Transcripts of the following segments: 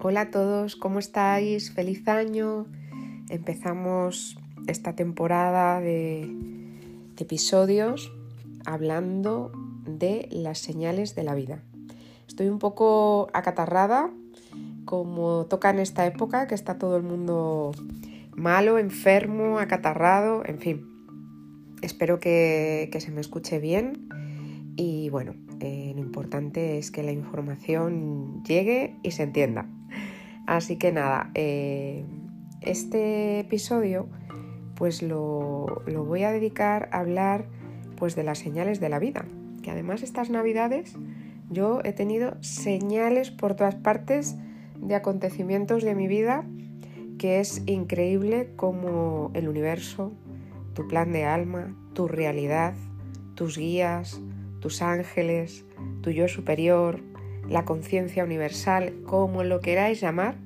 Hola a todos, ¿cómo estáis? Feliz año. Empezamos esta temporada de, episodios hablando de las señales de la vida. Estoy un poco acatarrada, como toca en esta época, que está todo el mundo malo, enfermo, acatarrado, en fin. Espero que, se me escuche bien y bueno, eh, lo importante es que la información llegue y se entienda. Así que nada, eh, este episodio pues lo, voy a dedicar a hablar pues de las señales de la vida. Que además estas navidades yo he tenido señales por todas partes de acontecimientos de mi vida que es increíble como el universo, tu plan de alma, tu realidad, tus guías, tus ángeles, tu yo superior, la conciencia universal, como lo queráis llamar,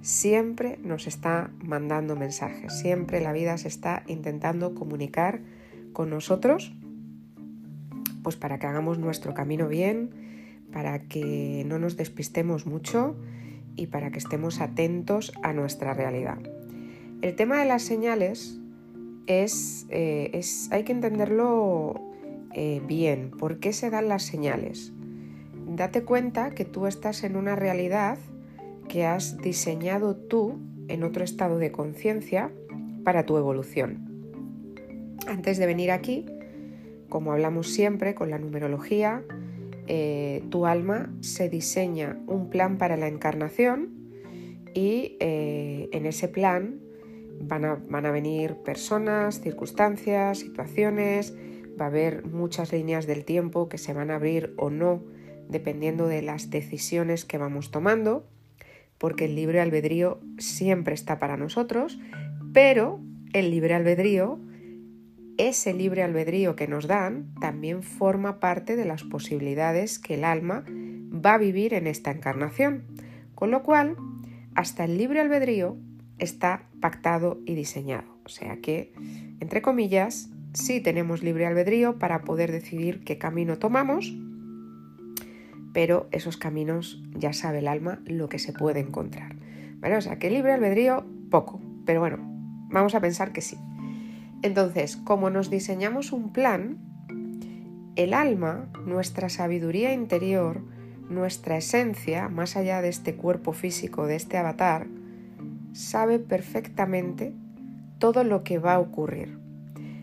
siempre nos está mandando mensajes, siempre la vida se está intentando comunicar con nosotros, pues para que hagamos nuestro camino bien, para que no nos despistemos mucho y para que estemos atentos a nuestra realidad. El tema de las señales es, eh, hay que entenderlo eh, bien. ¿Por qué se dan las señales? Date cuenta que tú estás en una realidad que has diseñado tú en otro estado de conciencia para tu evolución. Antes de venir aquí, como hablamos siempre con la numerología, eh, tu alma se diseña un plan para la encarnación y eh, en ese plan van a, van a venir personas, circunstancias, situaciones, va a haber muchas líneas del tiempo que se van a abrir o no dependiendo de las decisiones que vamos tomando porque el libre albedrío siempre está para nosotros, pero el libre albedrío, ese libre albedrío que nos dan, también forma parte de las posibilidades que el alma va a vivir en esta encarnación. Con lo cual, hasta el libre albedrío está pactado y diseñado. O sea que, entre comillas, sí tenemos libre albedrío para poder decidir qué camino tomamos pero esos caminos ya sabe el alma lo que se puede encontrar. ¿Vale? O sea, que libre albedrío, poco, pero bueno, vamos a pensar que sí. Entonces, como nos diseñamos un plan, el alma, nuestra sabiduría interior, nuestra esencia, más allá de este cuerpo físico, de este avatar, sabe perfectamente todo lo que va a ocurrir.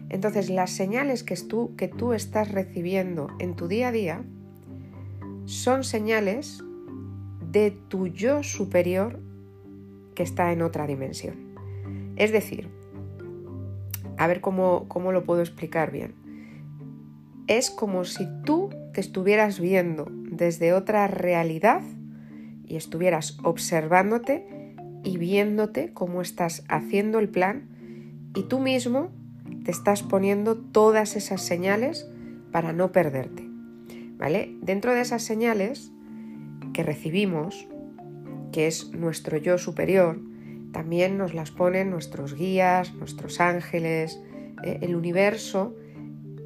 Entonces, las señales que tú, que tú estás recibiendo en tu día a día, son señales de tu yo superior que está en otra dimensión. Es decir, a ver cómo, cómo lo puedo explicar bien. Es como si tú te estuvieras viendo desde otra realidad y estuvieras observándote y viéndote cómo estás haciendo el plan y tú mismo te estás poniendo todas esas señales para no perderte. Dentro de esas señales que recibimos, que es nuestro yo superior, también nos las ponen nuestros guías, nuestros ángeles, eh, el universo.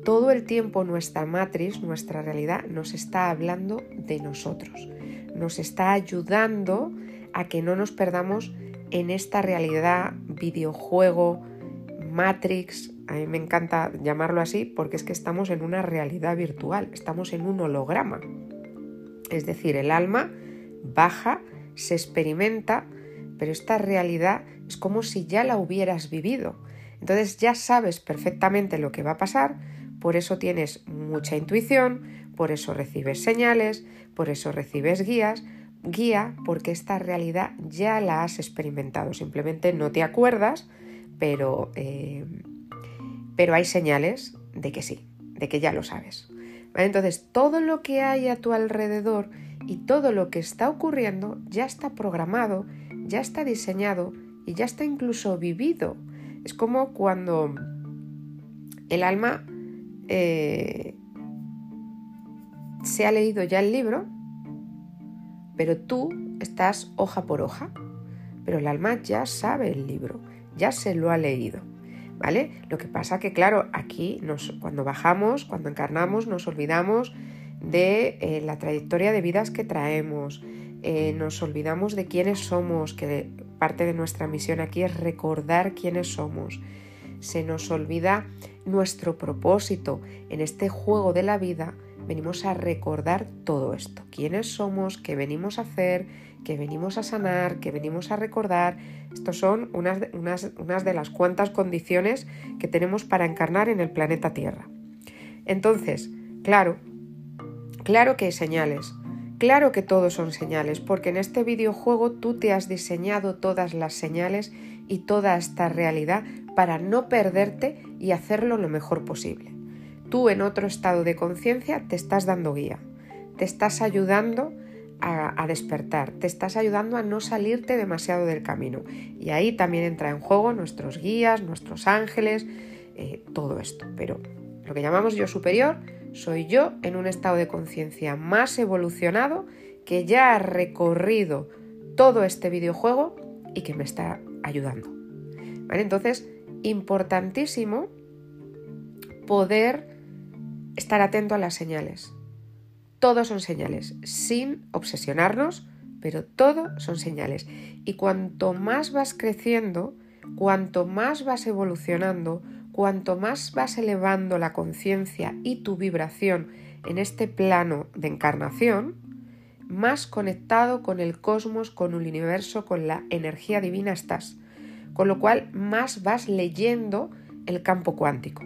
Todo el tiempo nuestra matriz, nuestra realidad, nos está hablando de nosotros. Nos está ayudando a que no nos perdamos en esta realidad, videojuego, Matrix, a mí me encanta llamarlo así porque es que estamos en una realidad virtual, estamos en un holograma. Es decir, el alma baja, se experimenta, pero esta realidad es como si ya la hubieras vivido. Entonces ya sabes perfectamente lo que va a pasar, por eso tienes mucha intuición, por eso recibes señales, por eso recibes guías, guía porque esta realidad ya la has experimentado, simplemente no te acuerdas, pero eh, pero hay señales de que sí, de que ya lo sabes. Entonces, todo lo que hay a tu alrededor y todo lo que está ocurriendo ya está programado, ya está diseñado y ya está incluso vivido. Es como cuando el alma eh, se ha leído ya el libro, pero tú estás hoja por hoja, pero el alma ya sabe el libro, ya se lo ha leído. Lo que pasa que, claro, aquí cuando bajamos, cuando encarnamos, nos olvidamos de eh, la trayectoria de vidas que traemos, eh, nos olvidamos de quiénes somos, que parte de nuestra misión aquí es recordar quiénes somos. Se nos olvida nuestro propósito en este juego de la vida. Venimos a recordar todo esto, quiénes somos, qué venimos a hacer, qué venimos a sanar, qué venimos a recordar. Estos son unas unas de las cuantas condiciones que tenemos para encarnar en el planeta Tierra. Entonces, claro, claro que hay señales, Claro que todos son señales, porque en este videojuego tú te has diseñado todas las señales y toda esta realidad para no perderte y hacerlo lo mejor posible. Tú en otro estado de conciencia te estás dando guía, te estás ayudando a, despertar, te estás ayudando a no salirte demasiado del camino. Y ahí también entra en juego nuestros guías, nuestros ángeles, eh, todo esto. Pero lo que llamamos yo superior soy yo en un estado de conciencia más evolucionado que ya ha recorrido todo este videojuego y que me está ayudando. Entonces, importantísimo poder estar atento a las señales. Todos son señales, sin obsesionarnos, pero todo son señales. Y cuanto más vas creciendo, cuanto más vas evolucionando, cuanto más vas elevando la conciencia y tu vibración en este plano de encarnación, más conectado con el cosmos, con el universo, con la energía divina estás. Con lo cual, más vas leyendo el campo cuántico.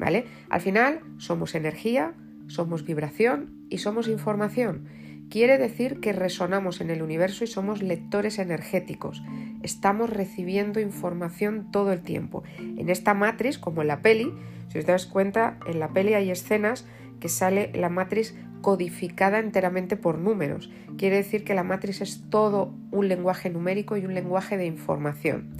¿Vale? Al final, somos energía, somos vibración y somos información. Quiere decir que resonamos en el universo y somos lectores energéticos. Estamos recibiendo información todo el tiempo. En esta matriz, como en la peli, si os das cuenta, en la peli hay escenas que sale la matriz codificada enteramente por números. Quiere decir que la matriz es todo un lenguaje numérico y un lenguaje de información.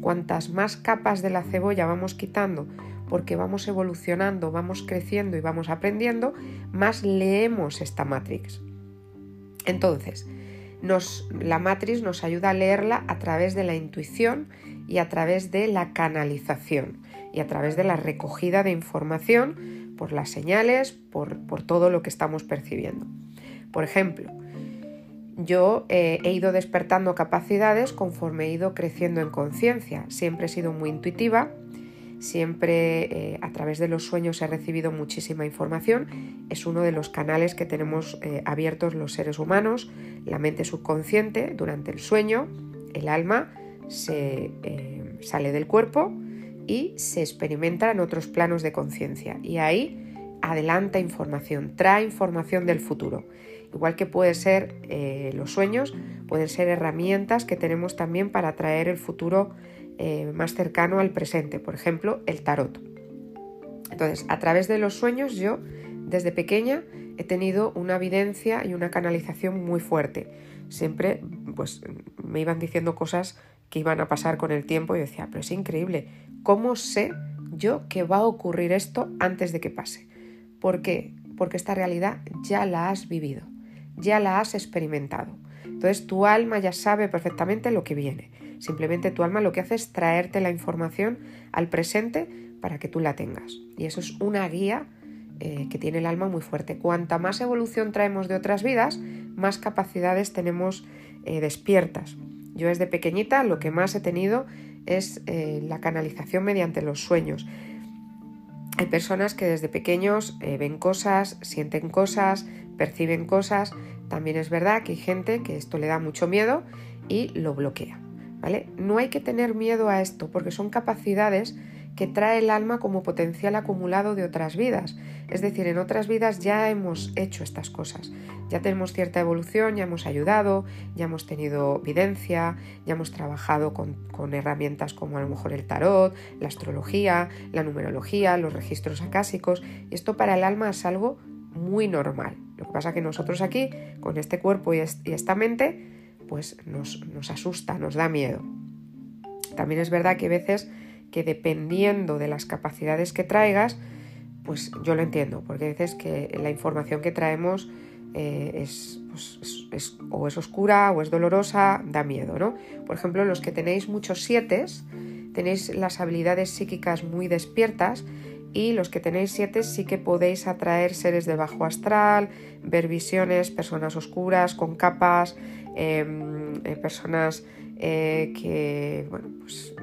Cuantas más capas de la cebolla vamos quitando porque vamos evolucionando, vamos creciendo y vamos aprendiendo, más leemos esta matrix. Entonces, la matriz nos ayuda a leerla a través de la intuición y a través de la canalización y a través de la recogida de información por las señales, por, todo lo que estamos percibiendo. Por ejemplo, yo eh, he ido despertando capacidades conforme he ido creciendo en conciencia. Siempre he sido muy intuitiva Siempre eh, a través de los sueños he recibido muchísima información. Es uno de los canales que tenemos eh, abiertos los seres humanos. La mente subconsciente durante el sueño, el alma se sale del cuerpo y se experimenta en otros planos de conciencia. Y ahí adelanta información, trae información del futuro. Igual que puede ser los sueños, pueden ser herramientas que tenemos también para traer el futuro eh, más cercano al presente, por ejemplo, el tarot. Entonces, a través de los sueños yo, desde pequeña, he tenido una evidencia y una canalización muy fuerte. Siempre, pues, me iban diciendo cosas que iban a pasar con el tiempo y yo decía, pero es increíble, ¿cómo sé yo que va a ocurrir esto antes de que pase? ¿Por qué? Porque esta realidad ya la has vivido, ya la has experimentado. Entonces tu alma ya sabe perfectamente lo que viene. Simplemente tu alma lo que hace es traerte la información al presente para que tú la tengas. Y eso es una guía eh, que tiene el alma muy fuerte. Cuanta más evolución traemos de otras vidas, más capacidades tenemos eh, despiertas. Yo desde pequeñita lo que más he tenido es eh, la canalización mediante los sueños. Hay personas que desde pequeños ven cosas, sienten cosas, perciben cosas. También es verdad que hay gente que esto le da mucho miedo y lo bloquea. No hay que tener miedo a esto porque son capacidades que trae el alma como potencial acumulado de otras vidas. Es decir, en otras vidas ya hemos hecho estas cosas, ya tenemos cierta evolución, ya hemos ayudado, ya hemos tenido evidencia, ya hemos trabajado con, herramientas como a lo mejor el tarot, la astrología, la numerología, los registros acásicos. Y esto para el alma es algo muy normal. Lo que pasa que nosotros aquí, con este cuerpo y esta mente, pues nos, asusta, nos da miedo. También es verdad que hay veces que dependiendo de las capacidades que traigas, pues yo lo entiendo, porque hay veces que la información que traemos eh, pues, es, o es oscura o es dolorosa, da miedo, ¿no? Por ejemplo, los que tenéis muchos siete, tenéis las habilidades psíquicas muy despiertas y los que tenéis siete sí que podéis atraer seres de bajo astral, ver visiones, personas oscuras, con capas, em, personas que, bueno, pues,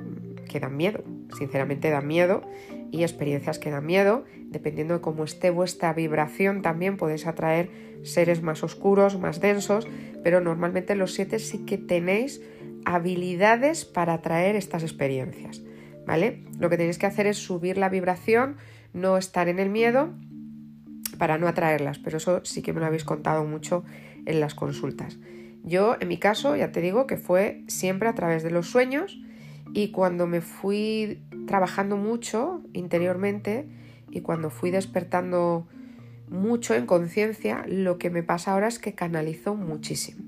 que dan miedo, sinceramente dan miedo y experiencias que dan miedo. Dependiendo de cómo esté vuestra vibración también podéis atraer seres más oscuros, más densos, pero normalmente los siete sí que tenéis habilidades para atraer estas experiencias. ¿Vale? Lo que tenéis que hacer es subir la vibración, no estar en el miedo para no atraerlas, pero eso sí que me lo habéis contado mucho en las consultas. Yo, en mi caso, ya te digo que fue siempre a través de los sueños y cuando me fui trabajando mucho interiormente y cuando fui despertando mucho en conciencia, lo que me pasa ahora es que canalizo muchísimo.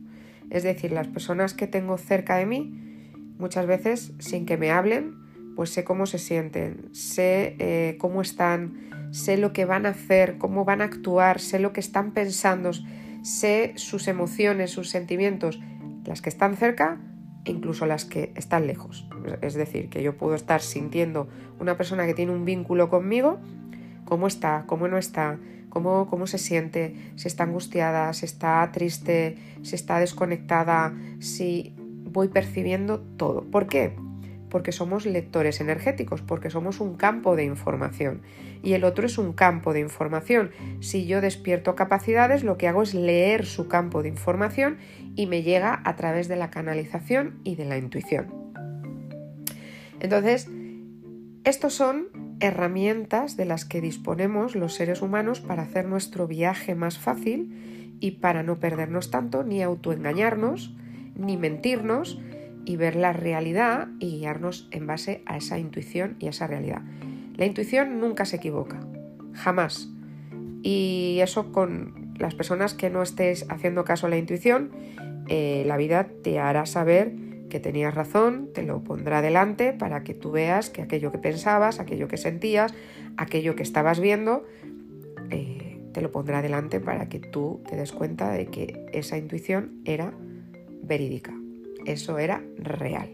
Es decir, las personas que tengo cerca de mí, muchas veces sin que me hablen, pues sé cómo se sienten, sé eh, cómo están, sé lo que van a hacer, cómo van a actuar, sé lo que están pensando, sé sus emociones, sus sentimientos, las que están cerca incluso las que están lejos. Es decir, que yo puedo estar sintiendo una persona que tiene un vínculo conmigo, cómo está, cómo no está, cómo, cómo se siente, si está angustiada, si está triste, si está desconectada, si voy percibiendo todo. ¿Por qué? Porque somos lectores energéticos, porque somos un campo de información y el otro es un campo de información. Si yo despierto capacidades, lo que hago es leer su campo de información y me llega a través de la canalización y de la intuición. Entonces, estos son herramientas de las que disponemos los seres humanos para hacer nuestro viaje más fácil y para no perdernos tanto, ni autoengañarnos, ni mentirnos y ver la realidad y guiarnos en base a esa intuición y a esa realidad. La intuición nunca se equivoca, jamás. Y eso con las personas que no estés haciendo caso a la intuición, eh, la vida te hará saber que tenías razón, te lo pondrá delante para que tú veas que aquello que pensabas, aquello que sentías, aquello que estabas viendo, eh, te lo pondrá delante para que tú te des cuenta de que esa intuición era verídica, eso era real,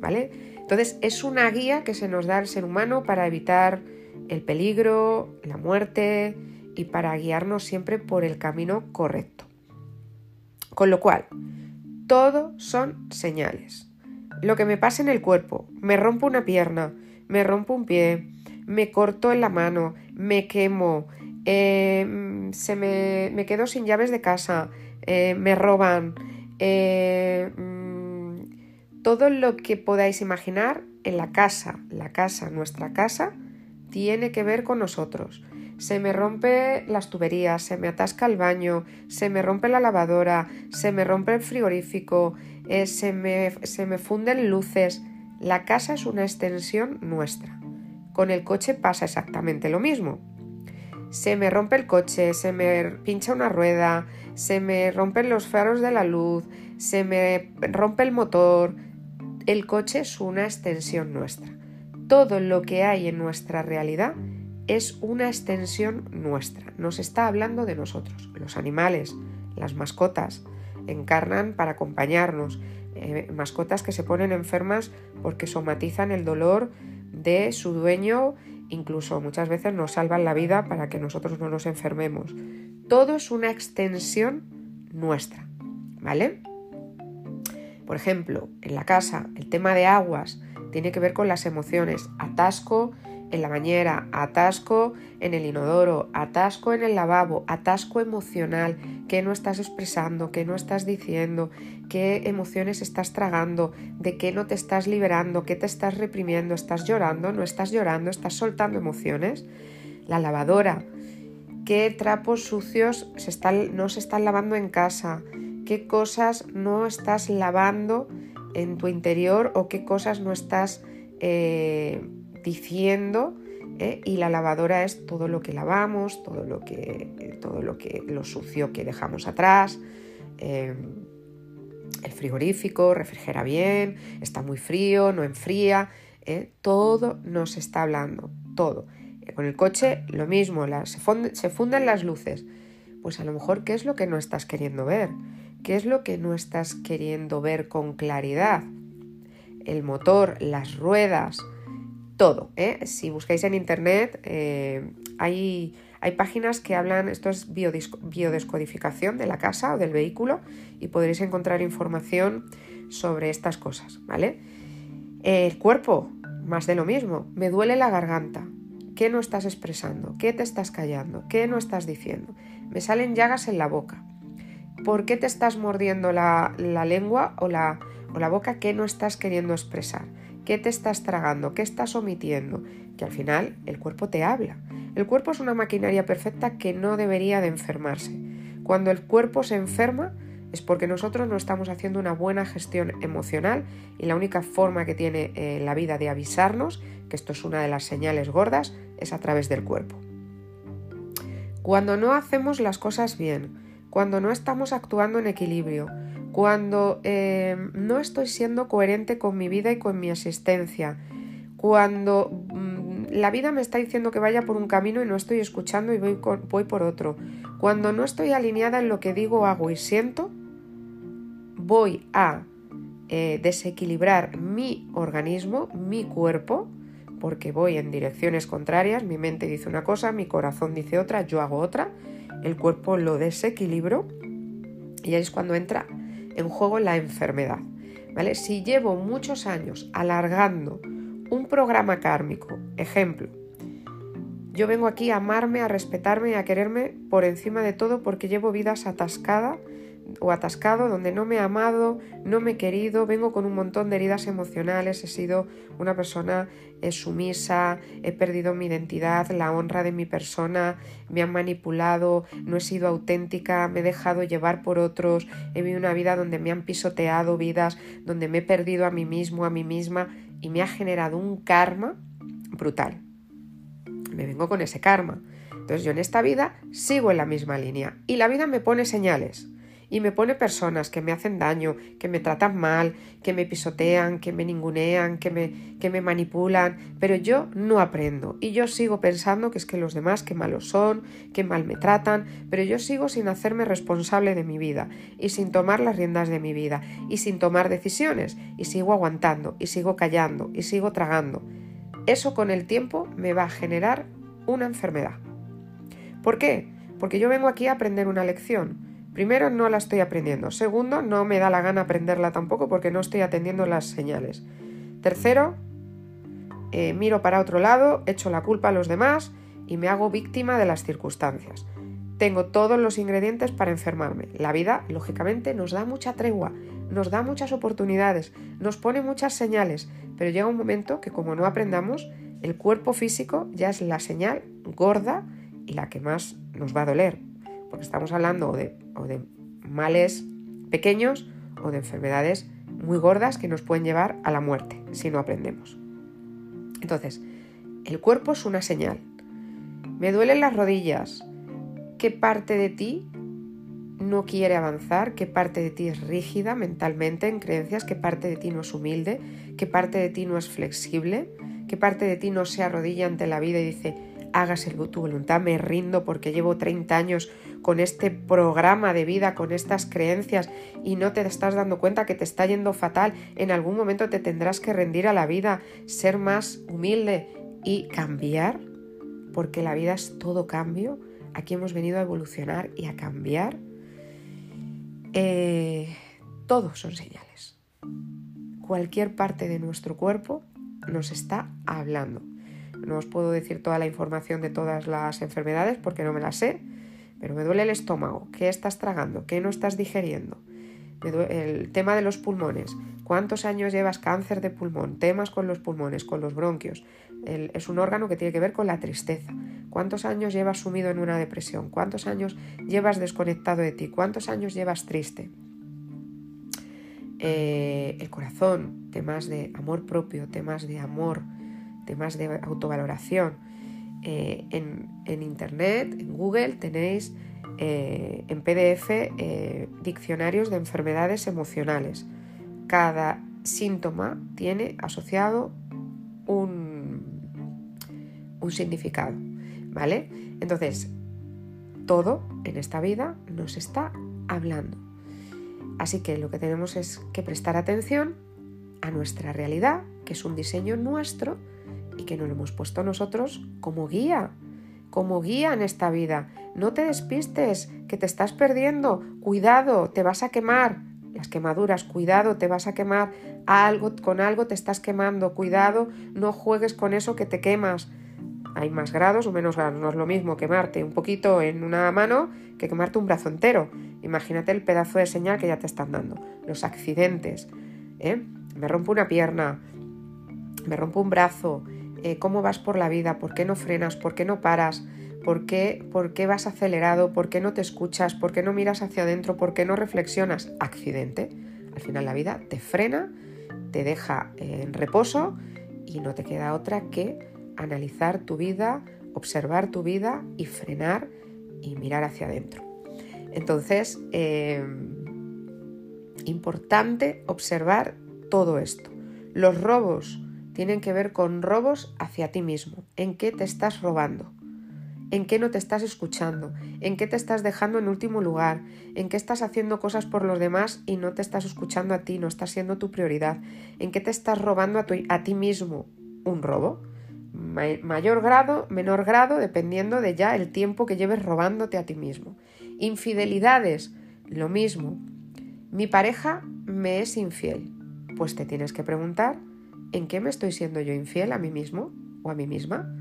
¿vale? Entonces es una guía que se nos da al ser humano para evitar el peligro, la muerte y para guiarnos siempre por el camino correcto. Con lo cual, todo son señales. Lo que me pasa en el cuerpo, me rompo una pierna, me rompo un pie, me corto en la mano, me quemo, eh, se me, quedo sin llaves de casa, eh, me roban, eh, todo lo que podáis imaginar en la casa, la casa, nuestra casa, tiene que ver con nosotros. Se me rompe las tuberías, se me atasca el baño, se me rompe la lavadora, se me rompe el frigorífico, eh, se, me, se me funden luces. La casa es una extensión nuestra. Con el coche pasa exactamente lo mismo. Se me rompe el coche, se me pincha una rueda, se me rompen los faros de la luz, se me rompe el motor, el coche es una extensión nuestra. Todo lo que hay en nuestra realidad es una extensión nuestra. Nos está hablando de nosotros. Los animales, las mascotas, encarnan para acompañarnos. Eh, mascotas que se ponen enfermas porque somatizan el dolor de su dueño, incluso muchas veces nos salvan la vida para que nosotros no nos enfermemos. Todo es una extensión nuestra, ¿vale? Por ejemplo, en la casa, el tema de aguas tiene que ver con las emociones. Atasco en la bañera, atasco en el inodoro, atasco en el lavabo, atasco emocional, qué no estás expresando, qué no estás diciendo, qué emociones estás tragando, de qué no te estás liberando, qué te estás reprimiendo, estás llorando, no estás llorando, estás soltando emociones. La lavadora, qué trapos sucios se están, no se están lavando en casa, qué cosas no estás lavando en tu interior o qué cosas no estás eh, diciendo ¿eh? y la lavadora es todo lo que lavamos, todo lo que, todo lo, que lo sucio que dejamos atrás. Eh, el frigorífico refrigera bien, está muy frío, no enfría, todo nos está hablando, todo. Con el coche lo mismo, se, funden las luces. Pues a lo mejor, ¿qué es lo que no estás queriendo ver? ¿Qué es lo que no estás queriendo ver con claridad? El motor, las ruedas, todo. ¿eh? Si buscáis en internet, eh, hay, Hay páginas que hablan, esto es biodescodificación de la casa o del vehículo y podréis encontrar información sobre estas cosas, ¿vale? El cuerpo, más de lo mismo, me duele la garganta. ¿Qué no estás expresando? ¿Qué te estás callando? ¿Qué no estás diciendo? Me salen llagas en la boca. ¿Por qué te estás mordiendo la, lengua o la, boca? ¿Qué no estás queriendo expresar? ¿Qué te estás tragando? ¿Qué estás omitiendo? Que al final el cuerpo te habla. El cuerpo es una maquinaria perfecta que no debería de enfermarse. Cuando el cuerpo se enferma es porque nosotros no estamos haciendo una buena gestión emocional y la única forma que tiene eh, la vida de avisarnos, que esto es una de las señales gordas, es a través del cuerpo. Cuando no hacemos las cosas bien, cuando no estamos actuando en equilibrio, cuando eh, no estoy siendo coherente con mi vida y con mi existencia, cuando mm, la vida me está diciendo que vaya por un camino y no estoy escuchando y voy, por otro, cuando no estoy alineada en lo que digo, hago y siento, voy a eh, desequilibrar mi organismo, mi cuerpo, porque voy en direcciones contrarias, mi mente dice una cosa, mi corazón dice otra, yo hago otra, el cuerpo lo desequilibro y ahí es cuando entra en juego la enfermedad. ¿vale? Si llevo muchos años alargando un programa kármico, ejemplo, yo vengo aquí a amarme, a respetarme y a quererme por encima de todo porque llevo vidas atascadas o atascado, donde no me he amado, no me he querido, vengo con un montón de heridas emocionales, he sido una persona eh, sumisa, he perdido mi identidad, la honra de mi persona, me han manipulado, no he sido auténtica, me he dejado llevar por otros, he vivido una vida donde me han pisoteado vidas, donde me he perdido a mí mismo, a mí misma y me ha generado un karma brutal. Me vengo con ese karma. Entonces yo en esta vida sigo en la misma línea y la vida me pone señales y me pone personas que me hacen daño, que me tratan mal, que me pisotean, que me ningunean, que me, que me manipulan, pero yo no aprendo y yo sigo pensando que es que los demás que malos son, que mal me tratan, pero yo sigo sin hacerme responsable de mi vida y sin tomar las riendas de mi vida y sin tomar decisiones y sigo aguantando y sigo callando y sigo tragando. Eso con el tiempo me va a generar una enfermedad. ¿Por qué? Porque yo vengo aquí a aprender una lección Primero, no la estoy aprendiendo. Segundo, no me da la gana aprenderla tampoco porque no estoy atendiendo las señales. Tercero, eh, miro para otro lado, echo la culpa a los demás y me hago víctima de las circunstancias. Tengo todos los ingredientes para enfermarme. La vida, lógicamente, nos da mucha tregua, nos da muchas oportunidades, nos pone muchas señales, pero llega un momento que como no aprendamos, el cuerpo físico ya es la señal gorda y la que más nos va a doler porque estamos hablando de, de males pequeños o de enfermedades muy gordas que nos pueden llevar a la muerte si no aprendemos. Entonces, el cuerpo es una señal. Me duelen las rodillas. ¿Qué parte de ti no quiere avanzar? ¿Qué parte de ti es rígida mentalmente en creencias? ¿Qué parte de ti no es humilde? ¿Qué parte de ti no es flexible? ¿Qué parte de ti no se arrodilla ante la vida y dice, hágase tu voluntad, me rindo porque llevo 30 años con este programa de vida, con estas creencias y no te estás dando cuenta que te está yendo fatal, en algún momento te tendrás que rendir a la vida, ser más humilde y cambiar, porque la vida es todo cambio. Aquí hemos venido a evolucionar y a cambiar. Eh, todos son señales. Cualquier parte de nuestro cuerpo nos está hablando. No os puedo decir toda la información de todas las enfermedades porque no me las sé, pero me duele el estómago. ¿Qué estás tragando? ¿Qué no estás digeriendo? El tema de los pulmones. ¿Cuántos años llevas cáncer de pulmón? Temas con los pulmones, con los bronquios. es un órgano que tiene que ver con la tristeza. ¿Cuántos años llevas sumido en una depresión? ¿Cuántos años llevas desconectado de ti? ¿Cuántos años llevas triste? Eh, el corazón, temas de amor propio, temas de amor, temas de autovaloración. Eh, en, Internet, en Google, tenéis eh, en PDF eh, diccionarios de enfermedades emocionales. Cada síntoma tiene asociado un, un significado. ¿Vale? Entonces, todo en esta vida nos está hablando. Así que lo que tenemos es que prestar atención a nuestra realidad, que es un diseño nuestro, que nos lo hemos puesto nosotros como guía, como guía en esta vida. No te despistes, que te estás perdiendo. Cuidado, te vas a quemar. Las quemaduras, cuidado, te vas a quemar. Algo, con algo te estás quemando. Cuidado, no juegues con eso que te quemas. Hay más grados o menos grados. No es lo mismo quemarte un poquito en una mano que quemarte un brazo entero. Imagínate el pedazo de señal que ya te están dando. Los accidentes. ¿eh? Me rompo una pierna, me rompo un brazo. Eh, ¿Cómo vas por la vida? ¿Por qué no frenas? ¿Por qué no paras? ¿Por qué, ¿Por qué vas acelerado? ¿Por qué no te escuchas? ¿Por qué no miras hacia adentro? ¿Por qué no reflexionas? Accidente. Al final la vida te frena, te deja en reposo y no te queda otra que analizar tu vida, observar tu vida y frenar y mirar hacia adentro. Entonces, eh, importante observar todo esto. Los robos tienen que ver con robos hacia ti mismo. ¿En qué te estás robando? ¿En qué no te estás escuchando? ¿En qué te estás dejando en último lugar? ¿En qué estás haciendo cosas por los demás y no te estás escuchando a ti, no estás siendo tu prioridad? ¿En qué te estás robando a, a ti mismo un robo? mayor grado, menor grado, dependiendo de ya el tiempo que lleves robándote a ti mismo. Infidelidades, lo mismo. Mi pareja me es infiel. Pues te tienes que preguntar, ¿en qué me estoy siendo yo infiel a mí mismo o a mí misma?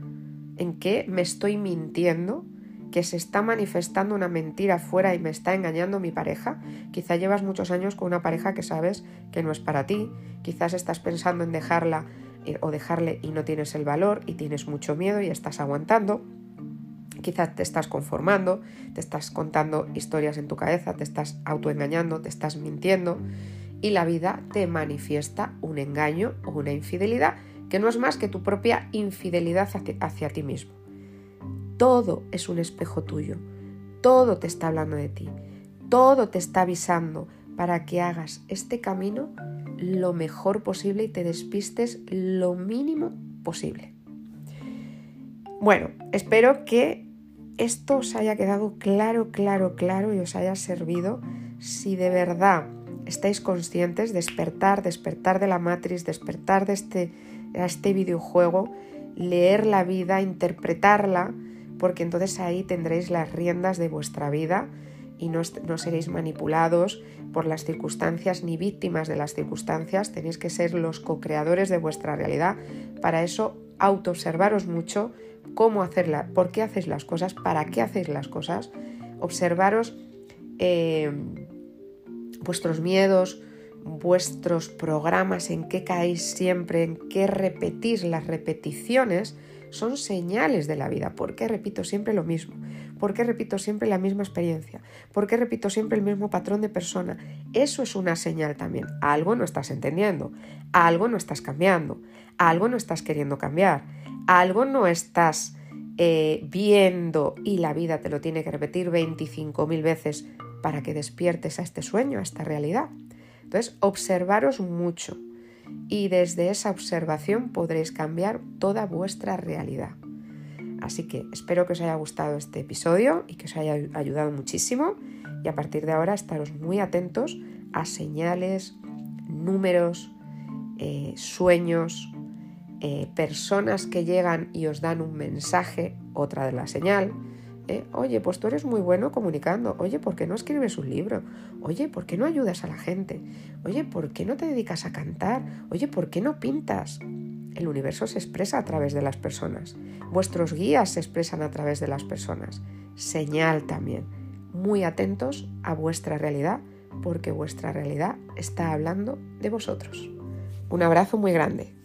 ¿En qué me estoy mintiendo? que se está manifestando una mentira fuera y me está engañando mi pareja. Quizá llevas muchos años con una pareja que sabes que no es para ti, quizás estás pensando en dejarla eh, o dejarle y no tienes el valor y tienes mucho miedo y estás aguantando. Quizás te estás conformando, te estás contando historias en tu cabeza, te estás autoengañando, te estás mintiendo y la vida te manifiesta un engaño o una infidelidad que no es más que tu propia infidelidad hacia, ti mismo. Todo es un espejo tuyo, todo te está hablando de ti, todo te está avisando para que hagas este camino lo mejor posible y te despistes lo mínimo posible. Bueno, espero que esto os haya quedado claro, claro, claro y os haya servido. Si de verdad estáis conscientes, despertar, despertar de la matriz, despertar de este, este videojuego, leer la vida, interpretarla, porque entonces ahí tendréis las riendas de vuestra vida y no, seréis manipulados por las circunstancias ni víctimas de las circunstancias, tenéis que ser los co-creadores de vuestra realidad. Para eso, autoobservaros mucho cómo hacerla, por qué hacéis las cosas, para qué hacéis las cosas, observaros eh, vuestros miedos, vuestros programas, en qué caéis siempre, en qué repetís las repeticiones, son señales de la vida. ¿Por qué repito siempre lo mismo? ¿Por qué repito siempre la misma experiencia? ¿Por qué repito siempre el mismo patrón de persona? Eso es una señal también. Algo no estás entendiendo, algo no estás cambiando, algo no estás queriendo cambiar, algo no estás eh, viendo y la vida te lo tiene que repetir 25.000 veces para que despiertes a este sueño, a esta realidad. Entonces, observaros mucho y desde esa observación podréis cambiar toda vuestra realidad. Así que espero que os haya gustado este episodio y que os haya ayudado muchísimo y a partir de ahora estaros muy atentos a señales, números, eh, sueños, eh, personas que llegan y os dan un mensaje, otra de la señal, eh, oye, pues tú eres muy bueno comunicando. Oye, ¿por qué no escribes un libro? Oye, ¿por qué no ayudas a la gente? Oye, ¿por qué no te dedicas a cantar? Oye, ¿por qué no pintas? El universo se expresa a través de las personas. Vuestros guías se expresan a través de las personas. Señal también. Muy atentos a vuestra realidad porque vuestra realidad está hablando de vosotros. Un abrazo muy grande.